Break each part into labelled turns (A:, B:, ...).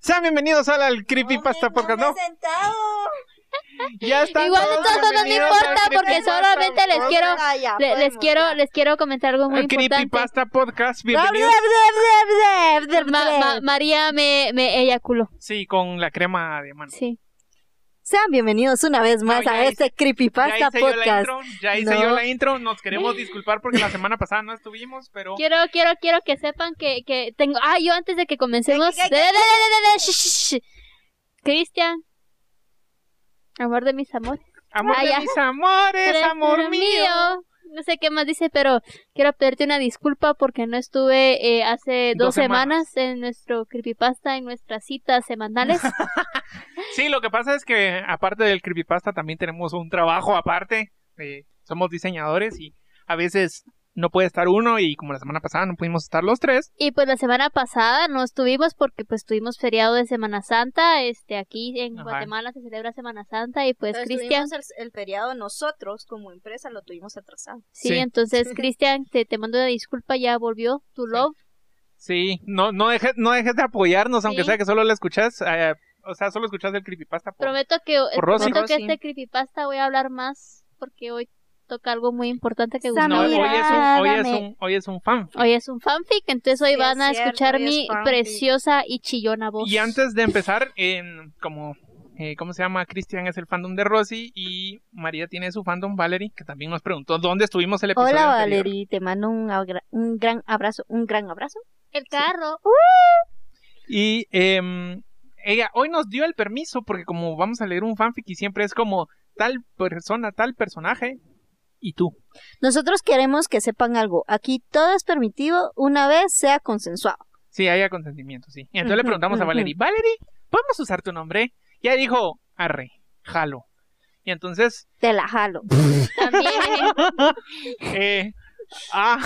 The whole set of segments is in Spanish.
A: Sean bienvenidos al Creepypasta Podcast, ¿no?
B: sentado.
A: Ya están
C: Igual de
A: todos
C: modos no
A: bienvenidos
C: importa
A: al
C: porque solamente les
A: Podcast.
C: quiero
B: Ah, ya,
C: le- les quiero
B: ya.
C: les quiero comentar algo muy importante.
A: Creepypasta Podcast, bienvenidos.
C: Ma- ma-. María me, me eyaculó.
A: Sí, con la crema de mano.
C: Sí.
B: Sean bienvenidos una vez más
A: No, ya
B: a
A: hice-
B: este
A: Ya
B: Creepypasta
A: hice yo la
B: Podcast.
A: intro, ya hice
B: No.
A: yo la intro. Nos queremos disculpar porque la semana pasada no estuvimos, pero
C: Quiero quiero quiero que sepan que, que tengo ah yo antes de que comencemos
B: ¿Qué, qué,
C: de- de- de- de- de- de- sh- sh- sh. Cristian amor de mis amores
A: amor
C: Ah,
A: de
C: ya.
A: mis amores, amor mío.
C: No sé qué más dice, pero quiero pedirte una disculpa porque no estuve eh, hace dos,
A: Dos semanas.
C: semanas. en nuestro creepypasta, en nuestras citas semanales.
A: Sí, lo que pasa es que aparte del creepypasta también tenemos un trabajo aparte. Eh, somos diseñadores y a veces no puede estar uno y como la semana pasada no pudimos estar los tres.
C: y pues la semana pasada no estuvimos porque pues tuvimos feriado de Semana Santa. Este, aquí en
A: Ajá.
C: Guatemala se celebra Semana Santa y pues Cristian,
B: el, el feriado nosotros como empresa lo tuvimos atrasado.
C: sí,
A: Sí.
C: entonces Cristian, te, te mando una disculpa, ya volvió tu love.
A: Sí, no, no dejes, no dejes de apoyarnos, aunque sea que solo lo escuchas, eh, o sea, solo escuchas el creepypasta. por-
C: Prometo que,
A: Rosy.
C: prometo que este creepypasta voy a hablar más porque hoy toca algo muy importante que
B: Samira.
A: No, hoy es un, hoy es un, hoy es un fan.
C: Hoy es un fanfic, entonces hoy
B: Sí,
C: van a
B: cierto,
C: escuchar mi
B: fanfic.
C: preciosa y chillona voz.
A: Y antes de empezar, en como, eh, ¿cómo se llama? Cristian es el fandom de Rosy y María tiene su fandom Valerie, que también nos preguntó dónde estuvimos el episodio
B: Hola
A: anterior.
B: Valerie, te mando un, un gran abrazo, un gran abrazo.
C: El carro.
A: Y em, ella hoy nos dio el permiso porque como vamos a leer un fanfic y siempre es como tal persona, tal personaje y tú.
B: Nosotros queremos que sepan algo. Aquí todo es permitido una vez sea consensuado.
A: Sí, haya consentimiento, sí. Y entonces le preguntamos a. Valerie, Valerie, ¿podemos usar tu nombre? Y ella dijo, arre, jalo. Y entonces,
B: Te la jalo.
C: También.
A: eh, ah,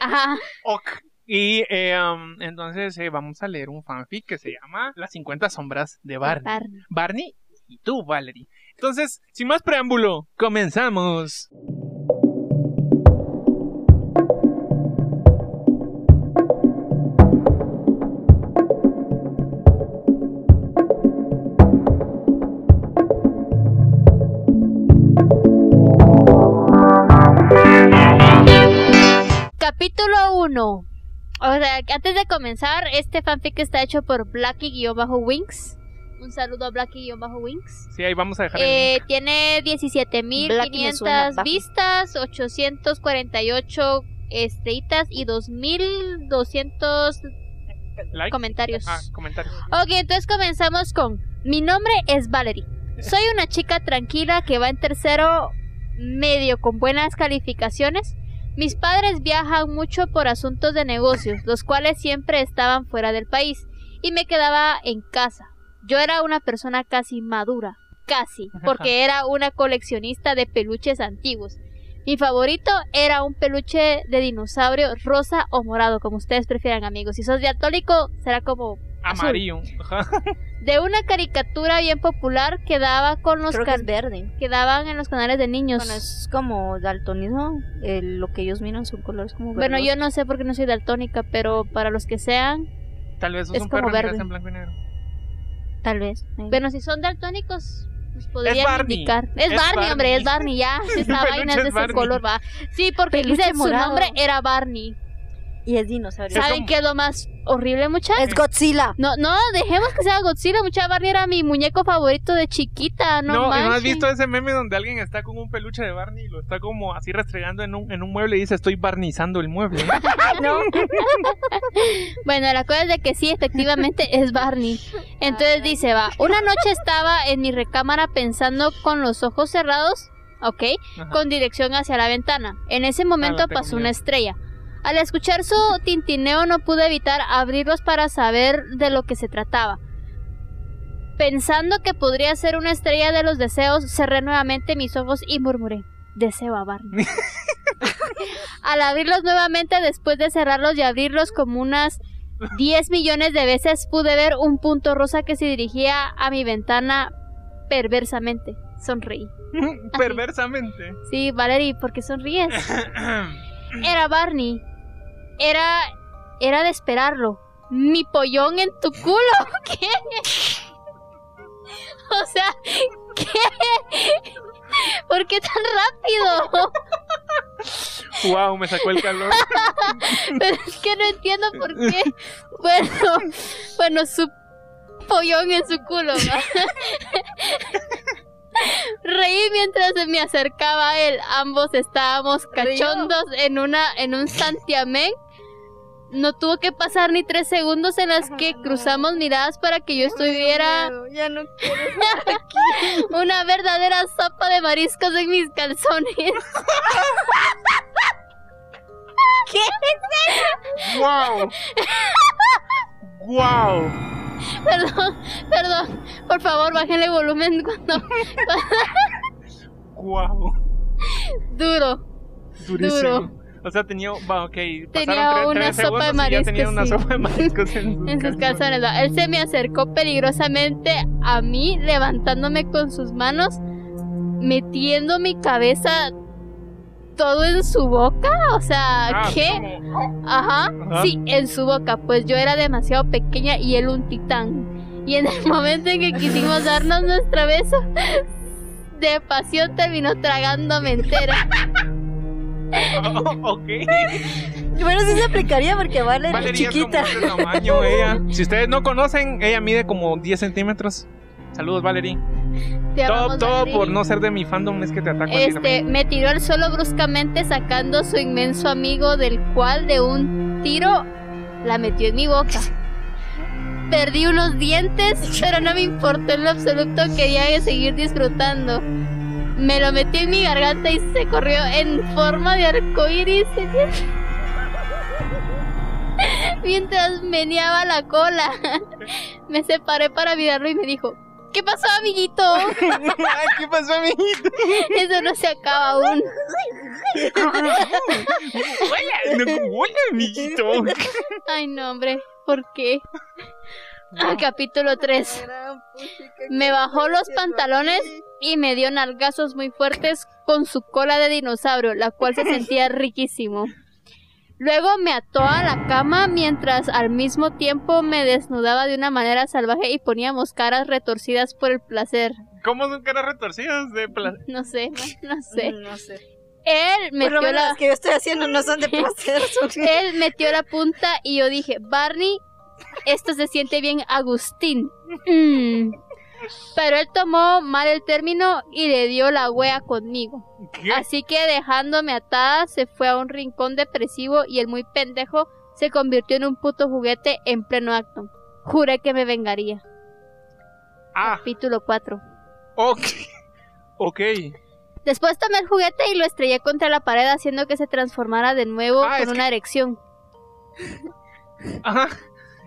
C: Ajá.
A: ok. Y eh, um, entonces eh, vamos a leer un fanfic que se llama Las 50 sombras de Barney.
C: Barney.
A: Barney y tú, Valerie. Entonces, sin más preámbulo, comenzamos.
C: Capítulo 1. O sea, antes de comenzar, este fanfic está hecho por Blackie-Wings. Un saludo a Blackie-Wings.
A: Sí, ahí vamos a dejar el
C: Eh,
A: link.
C: tiene
B: Blackie me suena
C: 17.500
B: bajo.
C: vistas, 848 estrellitas y 2.200
A: Like.
C: comentarios.
A: Ah, comentarios.
C: Ok, entonces comenzamos con Mi nombre es Valerie. Soy una chica tranquila que va en tercero medio con buenas calificaciones. Mis padres viajan mucho por asuntos de negocios, los cuales siempre estaban fuera del país, y me quedaba en casa. Yo era una persona casi madura, casi, porque era una coleccionista de peluches antiguos. Mi favorito era un peluche de dinosaurio rosa o morado, como ustedes prefieran, amigos. Si sos diatólico, será como.
A: Amarillo. Ajá.
C: de una caricatura bien popular que daba con los
B: Creo que verde.
C: que daban en los canales de niños.
B: Bueno, es como daltonismo. eh, lo que ellos miran son colores como
C: Bueno,
B: verdosos.
C: yo no sé porque no soy daltónica, pero para los que sean,
A: Tal vez
C: Es
A: un
C: como
A: perro
C: verde.
A: en blanco y negro.
B: Tal vez.
C: bueno, si son daltónicos, nos podrían
A: Barney.
C: indicar. Es,
A: Es
C: Barney,
A: Barney.
C: hombre, es Barney, ya. Esta
A: El
C: vaina es de
A: es
C: ese
A: Barney.
C: color, va. Sí, porque dice su nombre era Barney.
B: Y es dinosaurio.
C: ¿Saben qué es lo más horrible, muchachos?
B: Es Godzilla.
C: No, no, dejemos que sea Godzilla. Mucha Barney era mi muñeco favorito de chiquita, no,
A: No, ¿y ¿no has visto ese meme donde alguien está con un peluche de Barney y lo está como así restregando en un, en un mueble y dice estoy barnizando el mueble?
B: No.
C: Bueno, la cosa es de que sí, efectivamente es Barney. Entonces dice, va, una noche estaba en mi recámara pensando con los ojos cerrados, ok,
A: Ajá.
C: con dirección hacia la ventana. En ese momento
A: Ah, tengo
C: pasó una estrella. Al escuchar su tintineo no pude evitar abrirlos para saber de lo que se trataba. Pensando que podría ser una estrella de los deseos, cerré nuevamente mis ojos y murmuré, deseo a Barney. Al abrirlos nuevamente, después de cerrarlos y abrirlos como unas 10 millones de veces, pude ver un punto rosa que se dirigía a mi ventana perversamente. Sonreí.
A: Perversamente.
C: Sí, Valerie, ¿por qué sonríes? Era Barney. Era. Era de esperarlo. mi pollón en tu culo. ¿Qué? O sea, ¿qué? ¿Por qué tan rápido?
A: Wow, me sacó el calor.
C: Pero es que no entiendo por qué. Bueno, bueno, su pollón en su culo. Reí mientras se me acercaba a él. Ambos estábamos cachondos en una en un santiamén. No tuvo que pasar ni tres segundos en las que cruzamos miradas para que yo estuviera
B: Ya no quiero estar aquí.
C: una verdadera sopa de mariscos en mis calzones.
A: Wow. Wow.
C: Perdón, perdón. Por favor, bájenle volumen cuando
A: Wow.
C: duro.
A: Durísimo.
C: Duro.
A: O sea, tenía, va, ok,
C: Tenía una
A: tres,
C: sopa de
A: ya tenía
C: mariscos,
A: una
C: sí.
A: sopa de mariscos en sus,
C: en sus calzones. Él se me acercó peligrosamente a mí, levantándome con sus manos, metiendo mi cabeza todo en su boca. O sea,
A: Ah,
C: ¿qué?
A: como-
C: Ajá,
A: Ajá.
C: sí, en su boca, pues yo era demasiado pequeña y él un titán. Y en el momento en que quisimos darnos nuestra beso, de pasión terminó tragándome entera.
A: ok.
B: Bueno, sí se aplicaría porque vale
A: Valeria es
B: chiquita.
A: tamaño ella. Si ustedes no conocen, ella mide como 10 centímetros. Saludos, Valerie.
C: Te
A: Todo,
C: amamos,
A: todo
C: Valerie.
A: por no ser de mi fandom es que te ataco a ti
C: Este, me tiró al suelo bruscamente sacando su inmenso amigo del cual de un tiro la metió en mi boca. Perdí unos dientes, pero no me importó en lo absoluto, quería seguir disfrutando. Me lo metí en mi garganta y se corrió en forma de arcoíris. Mientras meneaba la cola. Me separé para mirarlo y me dijo, ¿qué pasó, amiguito?
A: ¿Qué pasó, amiguito?
C: Eso no se acaba aún.
A: Hola, no, hola, amiguito.
C: Ay, no, hombre. ¿Por qué? Capítulo 3. Me bajó los pantalones y me dio nalgazos muy fuertes con su cola de dinosaurio, la cual se sentía riquísimo. Luego me ató a la cama mientras al mismo tiempo me desnudaba de una manera salvaje y poníamos caras retorcidas por el placer.
A: ¿Cómo son caras retorcidas de pla-
C: No sé, no sé.
B: No sé.
C: Él metió la...
B: las que yo estoy haciendo no son de placer. son-
C: Él metió la punta y yo dije, Barney, esto se siente bien Agustín. Mm. Pero él tomó mal el término y le dio la wea conmigo.
A: ¿Qué?
C: Así que dejándome atada, se fue a un rincón depresivo y el muy pendejo se convirtió en un puto juguete en pleno acto. Juré que me vengaría.
A: Ah,
C: Capítulo 4.
A: ok. Ok.
C: Después tomé el juguete y lo estrellé contra la pared haciendo que se transformara de nuevo
A: Ah,
C: con
A: que-
C: una erección.
A: Ajá.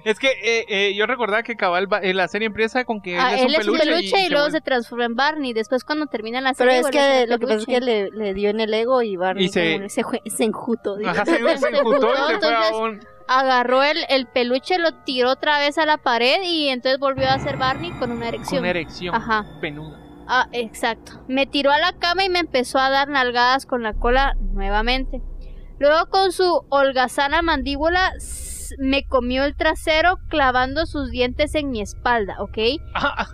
A: Es que eh, eh, yo recordaba que cabal va- eh, la serie empieza con que
C: Ah,
A: él
C: él es un peluche y,
A: se
C: luego
A: vuelve-
C: se transforma en Barney. Después cuando termina la
B: Pero
C: serie
B: es
C: a ser
B: que lo que pasa es que le, le dio en el ego y Barney
A: Y se-
B: como se, se enjutó. digo.
A: Ajá, se, se enjutó y se fue a
C: Entonces-
A: un...
C: agarró el, el peluche, lo tiró otra vez a la pared y entonces volvió a ser Barney con una
A: Con
C: erección.
A: una erección
C: Ajá.
A: penuda.
C: Ah, exacto. Me tiró a la cama y me empezó a dar nalgadas con la cola nuevamente. Luego con su holgazana mandíbula me comió el trasero clavando sus dientes en mi espalda, ¿ok?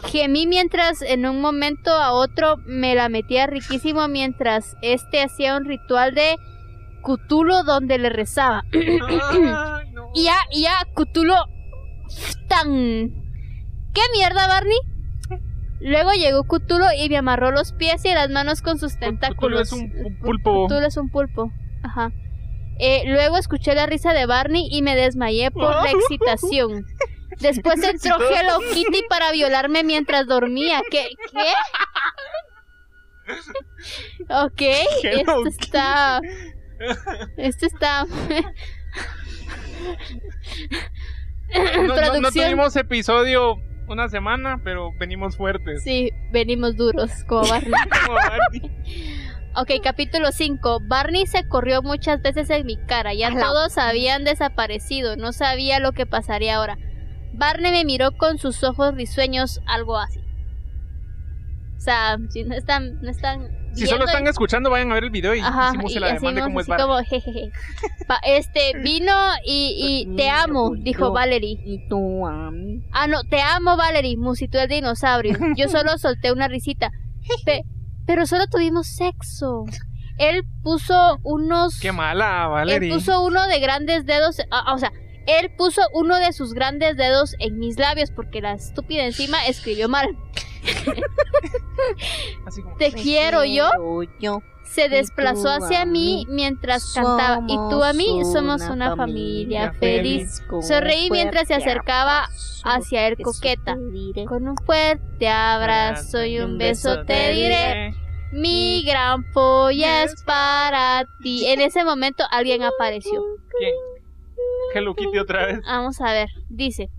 C: Gemí mientras en un momento a otro me la metía riquísimo mientras este hacía un ritual de Cutulo donde le rezaba.
A: no.
C: Y ya, y ya, Cutulo tan... ¿Qué mierda, Barney? Luego llegó Cutulo y me amarró los pies y las manos con sus tentáculos.
A: es un pu- pulpo.
C: Cthulhu es un pulpo. Ajá. Eh, luego escuché la risa de Barney y me desmayé por la excitación. Después entró Hello Kitty para violarme mientras dormía. ¿Qué? ¿Qué? Ok, esto está... Esto está...
A: No, no- tuvimos episodio una semana, pero venimos fuertes.
C: Sí, venimos duros, como Barney.
A: Como Barney.
C: Ok, capítulo 5. Barney se corrió muchas veces en mi cara. Ya todos habían desaparecido. No sabía lo que pasaría ahora. Barney me miró con sus ojos risueños, algo así. O sea, si no están, no están
A: Si solo están escuchando, vayan a ver el video y
C: Ajá,
A: hicimos
C: y
A: el ademán de
C: hacemos
A: cómo es
C: como jejeje. Pa- este, vino y, y te amo, dijo Valerie.
B: Y tú a mí.
C: Ah, no, te amo, Valerie, musitó el dinosaurio. Yo solo solté una risita. Pe- pero solo tuvimos sexo. Él puso unos...
A: Qué mala,
C: Él
A: Valerie.
C: puso uno de grandes dedos, o sea, él puso uno de sus grandes dedos en mis labios porque la estúpida encima escribió mal.
A: Así como,
C: Te
B: Me
C: quiero yo.
B: yo.
C: Se desplazó hacia mí mientras cantaba. Y tú a mí somos una familia feliz. Sonreí mientras se acercaba hacia él
B: eso
C: coqueta. Con un fuerte abrazo y un beso te diré. Mi gran polla es para ti. En ese momento alguien apareció.
A: ¿Quién? Hello Kitty otra vez.
C: Vamos a ver, dice,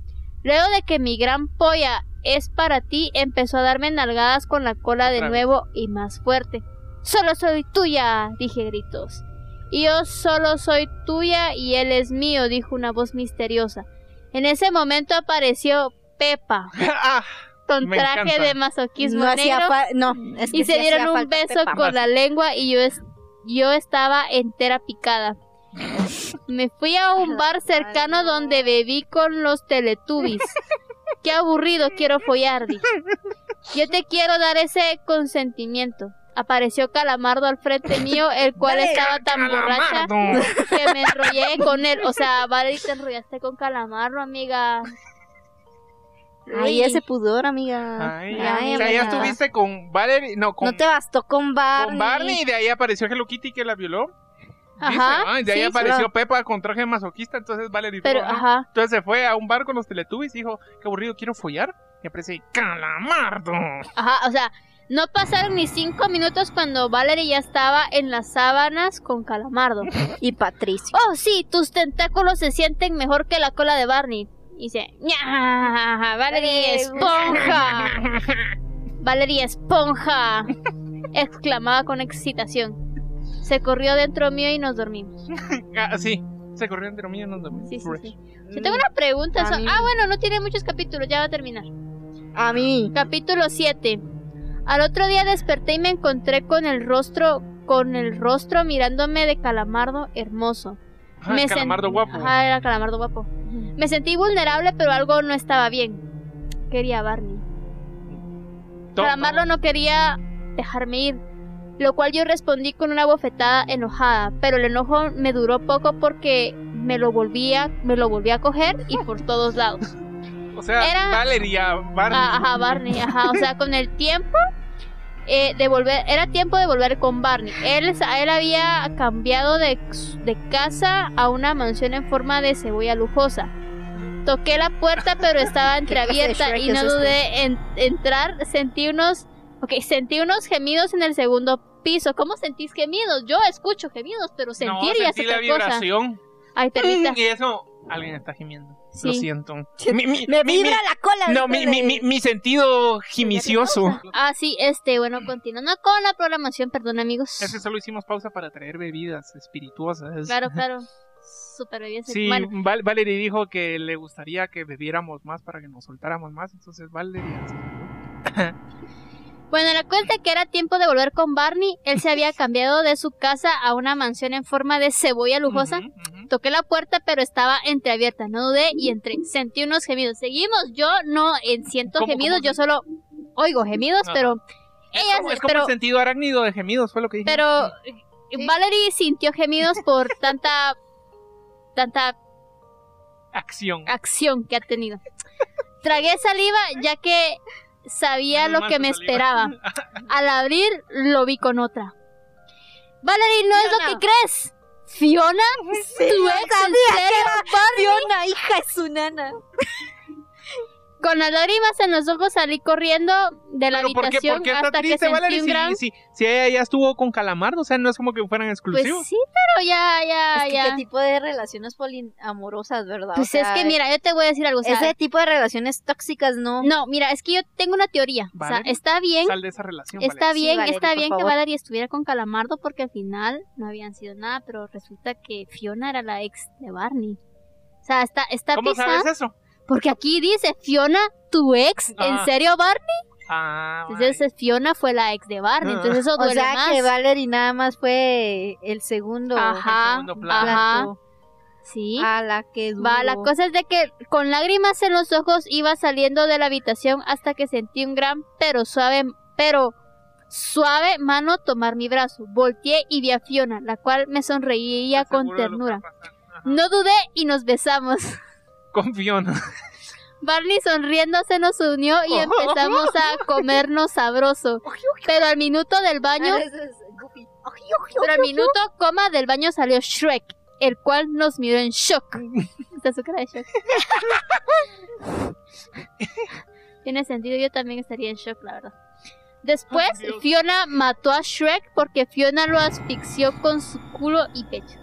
C: luego de que mi gran polla es para ti, empezó a darme nalgadas con la cola de nuevo y más fuerte. Solo soy tuya, dije gritos. Y yo solo soy tuya y él es mío, dijo una voz misteriosa. En ese momento apareció Pepa,
A: ah,
C: con traje
A: encanta.
C: de masoquismo
B: No hacía
C: negro,
B: no, es que
C: y
B: sí
C: se dieron
B: hacía
C: un beso
B: Pepa.
C: con la lengua y yo, es- yo estaba entera picada. Me fui a un bar cercano donde bebí con los teletubbies. Qué aburrido, quiero follar, dije. Yo te quiero dar ese consentimiento. Apareció Calamardo al frente mío, el cual estaba tan borracha
A: Calamardo.
C: que me enrollé con él. O sea, Valerie, te enrollaste con Calamardo, amiga.
B: Ay, ese pudor, amiga.
A: Ay,
C: Ay,
A: o sea, ya estuviste con Valerie, no, con,
B: No te bastó con Barney.
A: con Barney y de ahí apareció Hello Kitty que la violó. Dice,
C: Ajá.
A: ¿no? Y de ahí
C: sí,
A: apareció
B: solo-
A: Pepa con traje masoquista, entonces Valerie
C: Pero,
A: fue, ¿no?
C: ajá.
A: Entonces se fue a un bar con los Teletubbies y dijo, qué aburrido, quiero follar. Y aparece Calamardo.
C: Ajá, o sea, no pasaron ni cinco minutos cuando Valerie ya estaba en las sábanas con Calamardo.
B: Y Patricio.
C: Oh, sí, tus tentáculos se sienten mejor que la cola de Barney. Y dice, "Ña, Valerie
B: Eh,
C: esponja. Valerie esponja. exclamaba con excitación. Se corrió dentro mío y nos dormimos.
A: ah, sí, se corrió entre mí y nos dormimos.
C: Sí, sí, sí. Yo tengo una pregunta.
B: A
C: so-
B: mí-
C: Ah, bueno, no tiene muchos capítulos, ya va a terminar.
B: A mí.
C: Capítulo 7. Al otro día desperté y me encontré con el rostro, con el rostro mirándome de calamardo hermoso.
A: Ah,
C: Me
A: Calamardo guapo.
C: Era calamardo guapo. Me sentí vulnerable, pero algo no estaba bien. Quería a Barney. Calamardo no quería dejarme ir, lo cual yo respondí con una bofetada enojada, pero el enojo me duró poco porque me lo volvía, me lo volví a coger y por todos lados.
A: O sea,
C: era-
A: Valeria, Barney.
C: Ah, ajá, Barney, ajá. O sea, con el tiempo eh, de volver, era tiempo de volver con Barney. Él, él había cambiado de, de casa a una mansión en forma de cebolla lujosa. Toqué la puerta, pero estaba entreabierta y no dudé en entrar. Sentí unos, ok, sentí unos gemidos en el segundo piso. ¿Cómo sentís gemidos? Yo escucho gemidos, pero sentir
A: no,
C: ya es
A: sentí la
C: otra cosa.
A: vibración.
C: Ay, permita.
A: Y eso, alguien está gimiendo. Lo
C: Sí.
A: siento. Mi, mi-
B: Me
A: mi-
B: vibra
A: mi-
B: la cola.
A: No, mi, mi, mi, mi sentido gimicioso.
C: Ah, sí, este, bueno, continuando con la programación, perdón amigos.
A: Es que solo hicimos pausa para traer bebidas espirituosas.
C: Claro, claro. Super bien.
A: Sí,
C: Bueno,
A: Val- Valerie dijo que le gustaría que bebiéramos más para que nos soltáramos más. Entonces, Valerie.
C: bueno, la cuenta que era tiempo de volver con Barney. Él se había cambiado de su casa a una mansión en forma de cebolla lujosa.
A: Ujú, ujú.
C: Toqué la puerta, pero estaba entreabierta. No dudé y entré. Sentí unos gemidos. Seguimos. Yo no siento
A: ¿Cómo,
C: gemidos,
A: cómo
C: yo solo oigo gemidos,
A: Ah.
C: pero.
A: Es
C: Ella,
A: como, es como
C: pero,
A: el sentido arácnido de gemidos, fue lo que dije.
C: pero eh, Valerie sintió gemidos por tanta. tanta
A: Acción.
C: acción que ha tenido. Tragué saliva ya que sabía lo que me
A: saliva.
C: esperaba. Al abrir, lo vi con otra. Valerie, ¿no es lo que crees? ¿Fiona? ¿Tu ex? ¿En serio?
B: Fiona, hija de su nana.
C: Con las lágrimas en los ojos salí corriendo de la
A: Pero ¿por qué,
C: habitación
A: por qué está
C: hasta que sentí
A: Valerie?
C: un
A: Si,
C: gran...
A: si, si ella ya estuvo con Calamardo, o sea, no es como que fueran
C: Pues
A: exclusivos.
C: sí, pero ya, ya,
B: Es que
C: ya.
B: qué tipo de relaciones poliamorosas, ¿verdad? O
C: Pues es que mira, yo te voy a decir algo. O sea,
B: ese tipo de relaciones tóxicas no.
C: No, mira, es que yo tengo una teoría. O sea, está bien
A: Sal de esa relación.
C: Está
A: Valerie.
C: bien,
B: Valerie,
C: está
B: por
C: bien que. Valerie estuviera con Calamardo porque al final no habían sido nada, pero resulta que Fiona era la ex de Barney. O sea, está, está
A: ¿Cómo
C: pisando.
A: sabes eso?
C: Porque aquí dice, Fiona, tu ex, ¿en
A: Ah.
C: serio, Barney?
A: Ah,
C: Entonces Fiona fue la ex de Barney, entonces eso
B: O
C: duele
B: sea
C: más.
B: que Valerie nada más fue el segundo
C: Ajá,
A: segundo plano.
C: ajá,
B: plato.
C: sí.
B: A la que duro.
C: Va, la cosa es de que con lágrimas en los ojos iba saliendo de la habitación hasta que sentí un gran pero suave, pero suave mano tomar mi brazo. Volteé y vi a Fiona, la cual me sonreía con ternura. No dudé y nos besamos.
A: Con Fiona.
C: Barney sonriendo se nos unió y empezamos a comernos sabroso. Pero al minuto del baño,
B: Ah,
C: pero al minuto coma del baño salió Shrek, el cual nos miró en shock. Está su cara de shock. Tiene sentido, yo también estaría en shock, la verdad. Después. Fiona mató a Shrek porque Fiona lo asfixió con su culo y pecho.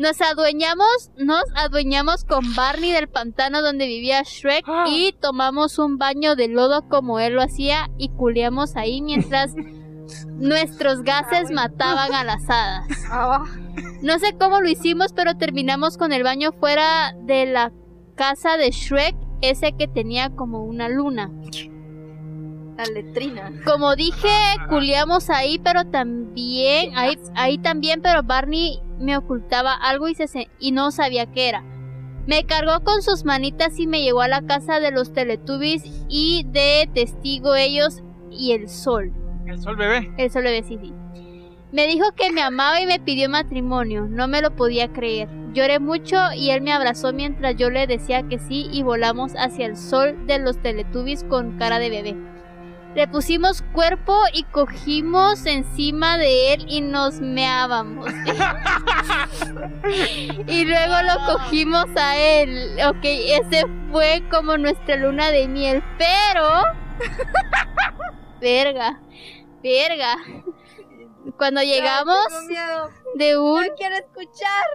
C: Nos adueñamos, nos adueñamos con Barney del pantano donde vivía Shrek
A: Ah.
C: y tomamos un baño de lodo como él lo hacía y culeamos ahí mientras nuestros gases mataban a las hadas.
B: Ah,
C: No sé cómo lo hicimos, pero terminamos con el baño fuera de la casa de Shrek, ese que tenía como una luna.
B: La letrina.
C: Como dije, culiamos ahí, pero también, ahí, ahí también, pero Barney me ocultaba algo y, se, se- y no sabía qué era. Me cargó con sus manitas y me llevó a la casa de los Teletubbies y de testigo ellos y el sol.
A: El sol bebé.
C: El sol bebé, sí, sí. Me dijo que me amaba y me pidió matrimonio. No me lo podía creer. Lloré mucho y él me abrazó mientras yo le decía que sí y volamos hacia el sol de los Teletubbies con cara de bebé. Le pusimos cuerpo y cogimos encima de él y nos meábamos. y luego lo cogimos a él. Ok, ese fue como nuestra luna de miel, pero... verga, verga. Cuando llegamos de un
B: No quiero escuchar.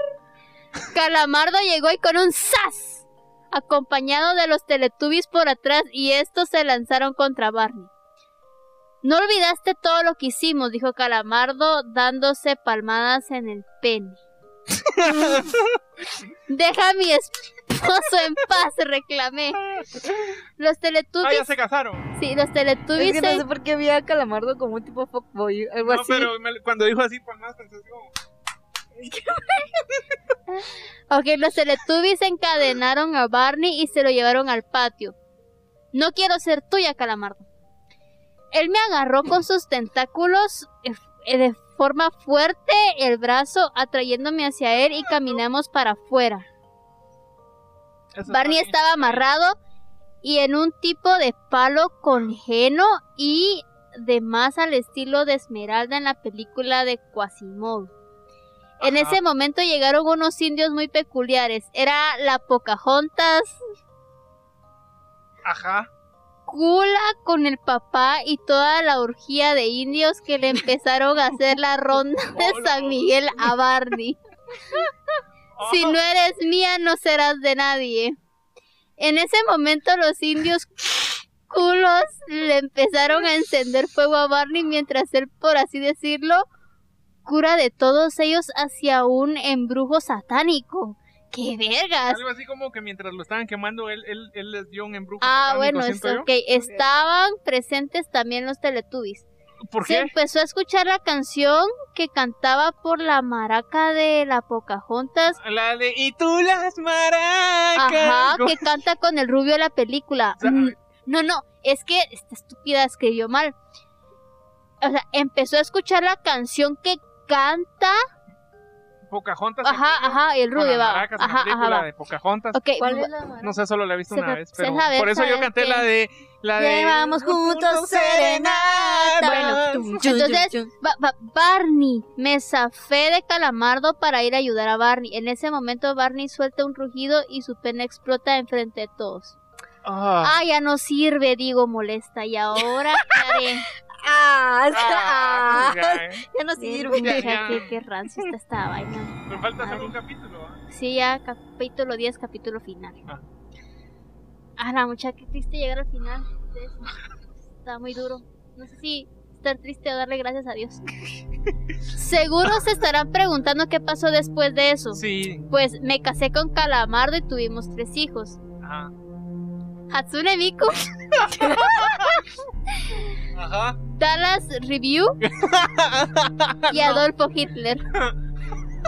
C: Calamardo llegó y con un ¡zas! Acompañado de los Teletubbies por atrás y estos se lanzaron contra Barney. No olvidaste todo lo que hicimos, dijo Calamardo dándose palmadas en el pene. Deja a mi esposo en paz, reclamé. Los
A: Ah, ya
C: Teletubbies,
A: se casaron.
C: sí, los
B: Es
C: Teletubbies
B: que no
C: se-
B: sé por qué vi a Calamardo como un tipo fuckboy, algo
A: No,
B: así.
A: pero me- cuando dijo así, pues más pensé así como.
C: Ok, los Teletubbies encadenaron a Barney y se lo llevaron al patio. No quiero ser tuya, Calamardo. Él me agarró con sus tentáculos eh, de forma fuerte el brazo, atrayéndome hacia él y caminamos para afuera.
A: Eso
C: Barney estaba amarrado y en un tipo de palo con heno y de más al estilo de Esmeralda en la película de Quasimodo. En ese momento llegaron unos indios muy peculiares. Era la Pocahontas,
A: Ajá.
C: Cula con el papá y toda la orgía de indios que le empezaron a hacer la ronda de San Miguel a Barney. Si no eres mía, no serás de nadie. En ese momento los indios culos le empezaron a encender fuego a Barney mientras él, por así decirlo, cura de todos ellos hacia un embrujo satánico. ¡Qué vergas!
A: Algo así como que mientras lo estaban quemando, él, él, él les dio un embrujo.
C: Ah, bueno, es,
A: yo.
C: ok. Estaban presentes también los Teletubbies.
A: ¿Por
C: Se
A: qué?
C: empezó a escuchar la canción que cantaba por la maraca de la Pocahontas.
A: La de Y tú las maracas.
C: Ajá, que canta con el rubio de la película. Mm, No, no, es que esta estúpida escribió mal. O sea, empezó a escuchar la canción que canta.
A: Pocahontas.
C: Ajá, ajá, el rubio va.
A: maracas
C: Ajá,
A: película
C: ajá, va.
A: de Pocahontas.
C: Ok,
B: ¿Cuál
C: bu-
B: es la
A: No sé, solo la he visto
C: Se
A: una vez, pero
C: sabe,
A: por eso yo canté
C: que-
A: la de la de
B: Llevamos juntos serenata.
C: Bueno,
B: Tum, chum,
C: Entonces,
B: chum, chum.
C: Ba- ba- Barney, me zafé de Calamardo para ir a ayudar a Barney. En ese momento Barney suelta un rugido y su pena explota enfrente de todos.
A: Ah,
C: Ah, ya no sirve, digo molesta. Y ahora, ¿qué haré?
B: Ah,
A: ah,
B: ah,
A: ya, eh.
B: ya no sirve.
A: Ya,
C: qué, qué rancio está esta vaina.
A: Me falta un capítulo. ¿ah?
C: Sí, ya capítulo 10, capítulo final.
A: Ah.
C: Ah, la muchacha, qué triste llegar al final. Está muy duro. No sé si estar triste o darle gracias a Dios. Seguro se estarán preguntando qué pasó después de eso.
A: Sí.
C: Pues me casé con Calamardo y tuvimos tres hijos.
A: Ajá.
C: Hatsune Miku,
A: Ajá.
C: Dallas Review y Adolfo Hitler.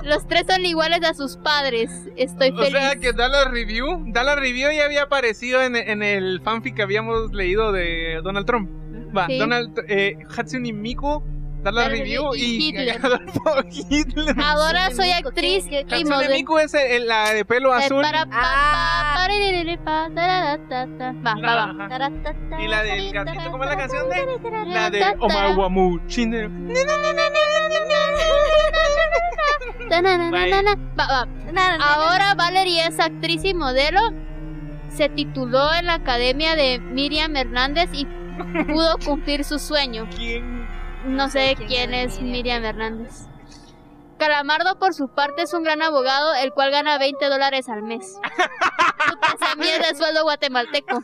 C: Los tres son iguales a sus padres. Estoy
A: O
C: feliz.
A: sea que Dallas Review, Dallas Review ya había aparecido en, en el fanfic que habíamos leído de Donald Trump. Va,
C: Sí.
A: Donald, eh, Hatsune Miku, Dallas Review
C: Review y
A: y,
C: Hitler. Ahora soy actriz
B: ¿qué- qué-
C: y
A: Hatsune
C: modelo.
A: Miku es el- la de pelo
C: Eh,
A: azul.
B: Ah.
C: Va, va, va.
A: Y la del gatito, ¿cómo es la canción de? La
C: La
A: de Omawamu
B: na,
C: Ahora Valerie es actriz y modelo. Se tituló en la academia de Miriam Hernández y pudo cumplir su sueño.
A: ¿Quién?
C: No sé
B: quién es Miriam.
C: Hernández. Calamardo, por su parte, es un gran abogado, el cual gana 20 dólares al mes. Esa mierda es sueldo guatemalteco.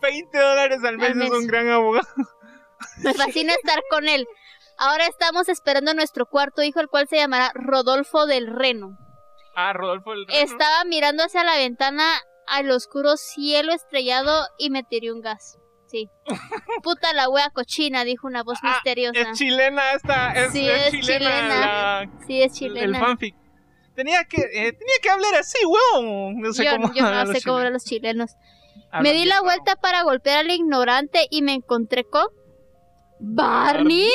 A: 20 dólares al mes
C: Al mes.
A: es un gran abogado.
C: Me fascina estar con él. Ahora estamos esperando a nuestro cuarto hijo, el cual se llamará Rodolfo del Reno.
A: Ah, Rodolfo el Reno.
C: Estaba mirando hacia la ventana al oscuro cielo estrellado y me tiré un gas. Sí. Puta la wea cochina, dijo una voz
A: Ah,
C: misteriosa.
A: Es chilena esta, es,
C: Sí,
A: es
C: es
A: chilena,
C: chilena.
A: la-
C: sí, es
A: el
C: chilena.
A: fanfic. Tenía que, eh, tenía que hablar así, weón. No sé
C: yo
A: cómo
C: yo no sé
A: los
C: cómo los chilenos. Me di la vuelta para golpear al ignorante y me encontré con Barney.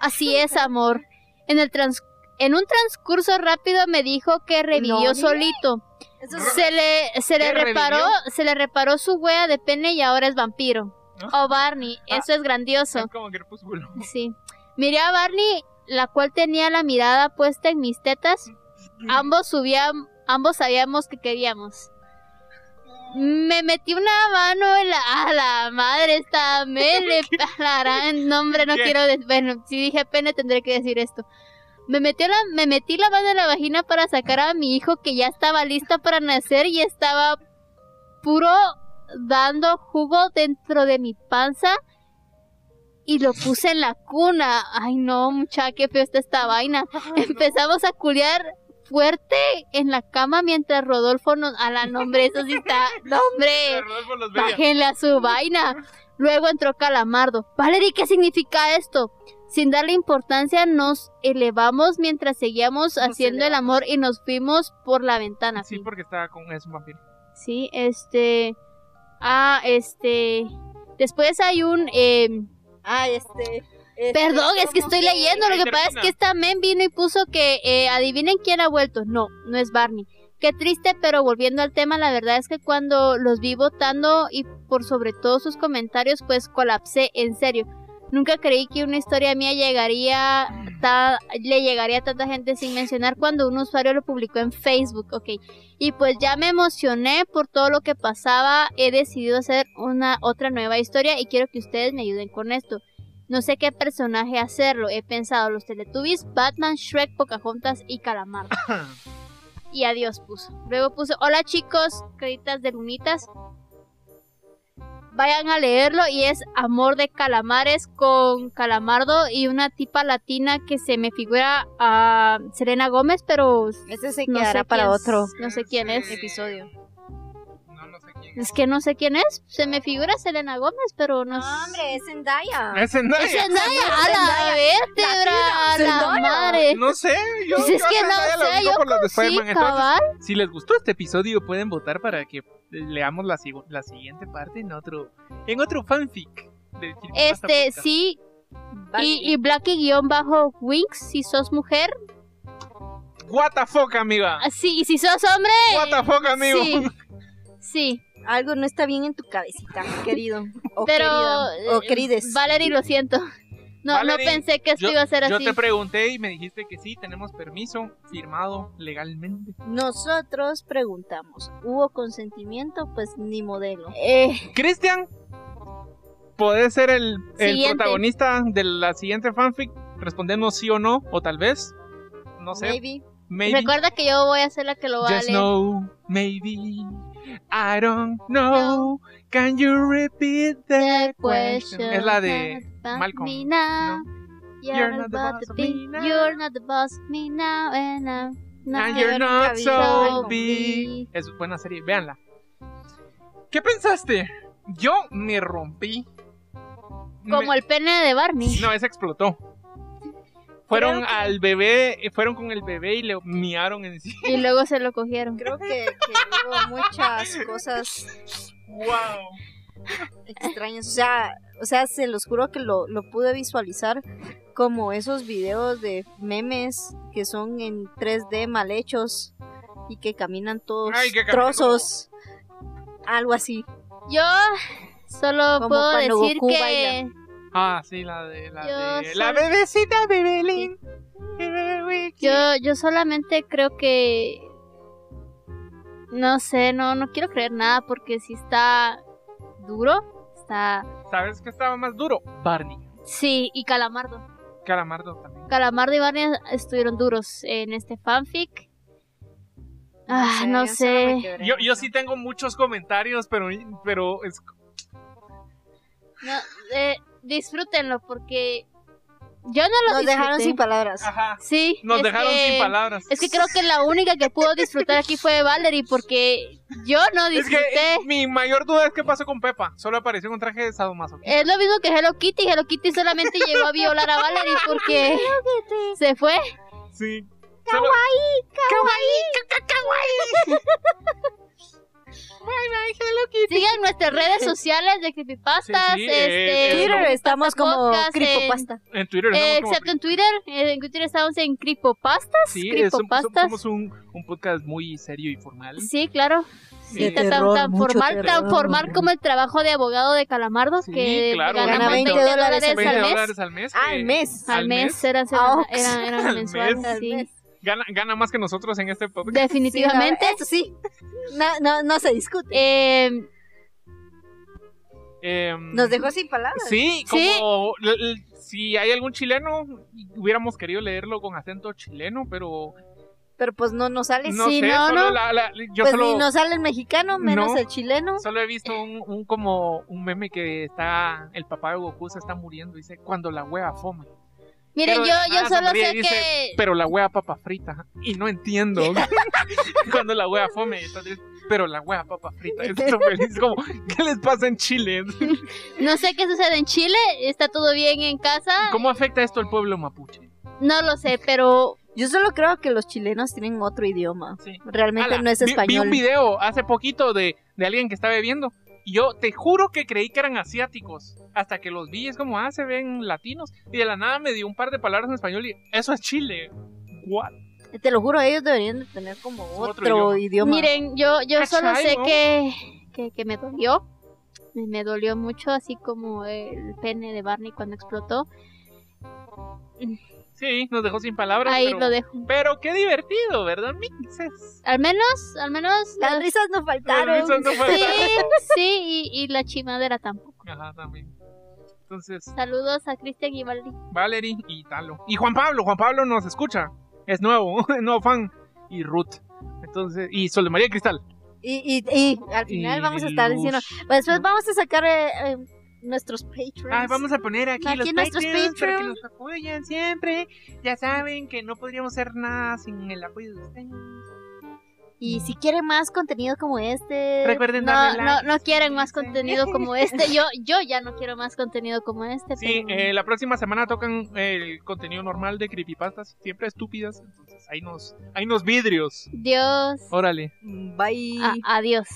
C: Así es, amor. En el trans- en un transcurso rápido me dijo que revivió
B: No,
C: solito. Se le se le
A: ¿Qué,
C: reparó,
A: revivió?
C: se le reparó su huella de pene y ahora es vampiro.
A: ¿Ah?
C: Oh, Barney,
A: Ah.
C: eso es grandioso.
A: Es como crepúsculo.
C: Sí. Miré a Barney, la cual tenía la mirada puesta en mis tetas. Ambos subían, ambos sabíamos que queríamos. Me metí una mano en la... ¡A la madre! Esta mele... No, hombre, no
A: ¿Qué?
C: quiero... de- Bueno, si dije pene tendré que decir esto. Me metí, la, me metí la mano en la vagina para sacar a mi hijo que ya estaba lista para nacer y estaba puro dando jugo dentro de mi panza y lo puse en la cuna. Ay, no, muchacha, qué feo está esta vaina. Empezamos a culiar fuerte en la cama mientras Rodolfo nos... A la nombre, eso sí está... ¡Nombre! Bájenle a su vaina. Luego entró Calamardo. Valerie, ¿qué significa esto? Sin darle importancia, nos elevamos mientras seguíamos
B: Nos
C: haciendo el amor y nos fuimos por la ventana.
A: Sí, porque estaba con es un vampiro.
C: Sí, este. Ah, este. Después hay un. eh,
B: Ah, este. este,
C: Perdón, es que estoy leyendo. Lo que pasa es que esta men vino y puso que eh, adivinen quién ha vuelto. No, no es Barney. Qué triste, pero volviendo al tema, la verdad es que cuando los vi votando y por sobre todo sus comentarios, pues colapsé, en serio. Nunca creí que una historia mía llegaría ta- le llegaría a tanta gente sin mencionar cuando un usuario lo publicó en Facebook, ok. Y pues ya me emocioné por todo lo que pasaba, he decidido hacer una otra nueva historia y quiero que ustedes me ayuden con esto. No sé qué personaje hacerlo. He pensado los Teletubbies, Batman, Shrek, Pocahontas y Calamardo. y adiós puso. Luego puso, hola chicos, creditas de lunitas. Vayan a leerlo y es Amor de Calamares con Calamardo y una tipa latina que se me figura a Selena Gómez, pero
B: Ese se
C: no
B: quedará
C: sé
B: para otro
C: No sé quién es.
B: episodio.
C: Es que no sé quién es. Se me figura Selena Gómez, pero no
B: No,
C: sé.
B: hombre, es Zendaya.
A: Es Zendaya.
C: Es Zendaya, a la vértebra, a la madre.
A: No sé, yo,
C: Pues es
A: yo
C: que no sé, yo
A: por las de
C: Sí.
A: Entonces, si les gustó este episodio, pueden votar para que leamos la, la siguiente parte en otro en otro fanfic.
C: Este, sí. Y, y Blackie guion bajo Winx, si sos mujer.
A: What the fuck, amiga.
C: Sí, y si sos hombre.
A: What the fuck, amigo.
C: Sí. Sí,
B: Algo no está bien en tu cabecita, querido. O
C: pero.
B: querida. O
C: eh,
B: querides.
C: Valerie, lo siento. No,
A: Valerie,
C: no pensé que esto
A: yo,
C: iba a ser
A: yo
C: así.
A: te pregunté y me dijiste que sí, tenemos permiso firmado legalmente.
B: Nosotros preguntamos, ¿hubo consentimiento? Pues ni modelo.
C: Eh,
A: Cristian, ¿puede ser el, el protagonista de la siguiente fanfic? Respondernos sí o no, o tal vez. No sé,
B: Maybe.
A: maybe.
C: recuerda que yo voy a ser la que lo va a
A: Just
C: leer.
A: know, maybe. I don't know. Can you repeat that question? Es la de Malcolm.
C: Now. You're,
A: You're
C: not
A: not the boss
C: to
A: of
C: be.
A: me now.
C: You're not the boss of me now. And I'm not
A: And you're not so big. Es buena serie, véanla. ¿Qué pensaste Yo me rompí.
C: Como
A: Me-
C: el pene de Barney.
A: No, ese explotó. Fueron
B: que-
A: al bebé, fueron con el bebé y le miaron encima.
C: Y luego se lo cogieron.
B: Creo que, que hubo muchas cosas
A: ¡Wow!
B: extrañas. O sea, o sea, se los juro que lo, lo pude visualizar como esos videos de memes que son en 3D mal hechos y que caminan todos
A: Ay, que caminan
B: trozos. Algo así.
C: Yo solo
B: Como
C: puedo decir
B: Goku
C: que
B: baila.
A: Ah, sí, la de la
C: Yo
A: de la bebecita. Bebé
C: yo, yo solamente creo que no sé, no, no quiero creer nada porque si está duro, está
A: ¿Sabes qué estaba más duro? Barney.
C: sí, y Calamardo.
A: Calamardo también.
C: Calamardo y Barney estuvieron duros en este fanfic. Ah, no sé.
B: quebré.
A: Yo, yo sí tengo muchos comentarios, pero, pero es,
C: No, eh, disfrútenlo porque yo no lo
B: Nos dejaron sin palabras.
A: ajá,
C: Sí,
A: nos dejaron
C: que-
A: sin palabras.
C: Es que creo que la única que pudo disfrutar aquí fue Valerie porque yo no
A: Es que
C: disfruté.
A: mi mayor duda es qué pasó con Pepa. Solo apareció con traje de sadomasoquista.
C: Es lo mismo que Hello Kitty. Hello Kitty solamente llegó a violar a Valerie porque se fue.
A: Sí. Solo-
C: Sigan nuestras redes sociales de Creepypastas.
A: Sí, sí,
C: este,
A: eh,
B: Twitter
C: Creepypasta
B: estamos como
C: Podcast, en-
B: Cripopasta.
A: En Twitter
C: eh,
A: como-
C: excepto en Twitter. eh, En Twitter estamos en Creepopastas.
A: Sí, eh,
C: Creepopastas.
A: somos un, un podcast muy serio y formal.
C: Sí, claro. Sí, tan,
B: terror,
C: tan formal, tan formal como el trabajo de abogado de Calamardo,
A: Sí,
C: que
A: claro,
C: gana
B: gana
C: 20
B: 20
C: dólares, al
A: 20
C: mes.
A: dólares al mes.
B: Ah, al mes.
C: Al mes,
A: mes.
C: eran,
B: Ah, ok.
C: eran, eran
A: Al
C: mensuales,
A: mes.
B: Al
C: sí.
A: Gana, gana más que nosotros en este podcast.
C: Definitivamente.
B: Sí, no, eso sí. No, no, no se discute.
C: Eh,
A: Em,
B: Nos dejó sin palabras.
A: Sí, como si hay algún chileno, hubiéramos querido leerlo con acento chileno, pero
B: Pero pues no nos sale.
A: no
C: Sí,
A: sé,
C: no,
A: solo
C: no.
A: la- la- yo
B: pues
A: solo,
B: ni nos sale el mexicano, menos
A: No.
B: el chileno.
A: solo he visto un, un como un meme que está, el papá de Goku se está muriendo, dice, cuando la wea fome.
C: Miren,
A: Pero
C: yo, yo
A: nada
C: solo sé
A: dice,
C: que...
A: Pero la wea papa frita, y no entiendo cuando la wea fome, entonces, pero la wea papa frita, es feliz, como, ¿qué les pasa en Chile?
C: No sé qué sucede en Chile, está todo bien en casa,
A: ¿Cómo afecta esto al pueblo mapuche?
C: no lo sé, pero
B: Yo solo creo que los chilenos tienen otro idioma.
A: Sí.
B: Realmente
A: Ala,
B: no es
A: vi- Vi,
B: español.
A: un video hace poquito de, de alguien que estaba bebiendo. Yo te juro que creí que eran asiáticos. Hasta que los vi, es como, ah, se ven latinos. Y de la nada me dio un par de palabras en español y eso es Chile. What?
B: Te lo juro, ellos deberían de tener como
A: Otro
B: otro,
A: idioma.
B: idioma.
C: miren, yo, yo solo
A: ¿Cachai,
C: sé
A: no?
C: que, que, que me dolió, me, me dolió mucho, así como el pene de Barney cuando explotó,
A: Sí, nos dejó sin palabras.
C: ahí
A: pero,
C: lo dejo.
A: pero qué divertido, ¿verdad, mixes?
C: Al menos, al menos...
B: Las
C: las-
B: risas no faltaron.
A: risas no
C: Sí,
A: faltaron.
C: sí, y, y la chimadera tampoco.
A: Ajá, también. Entonces,
C: Saludos a Cristian y Valerie.
A: Valerie y Talo. Y Juan Pablo, Juan Pablo nos escucha. Es nuevo, es nuevo fan. Y Ruth. Entonces, y Sol de María Cristal.
B: Y, y, y al final
A: Y
B: vamos a estar
A: Luz.
B: diciendo. pues después vamos a sacar eh, eh, nuestros Patreons.
A: Ah, vamos a poner aquí,
B: Aquí
A: los
B: nuestros
A: Patreons para que nos apoyen siempre. Ya saben que no podríamos hacer nada sin el apoyo de ustedes.
B: Y si quieren más contenido como este.
A: Recuerden
C: No,
A: darle
C: no,
A: like.
C: no quieren más contenido como este. Yo, yo ya no quiero más contenido como este.
A: Sí,
C: pero-
A: eh, la próxima semana tocan el contenido normal de creepypastas, siempre estúpidas. Entonces, ahí nos, ahí nos vidrios.
C: Dios.
A: Órale.
B: Bye.
C: A- adiós.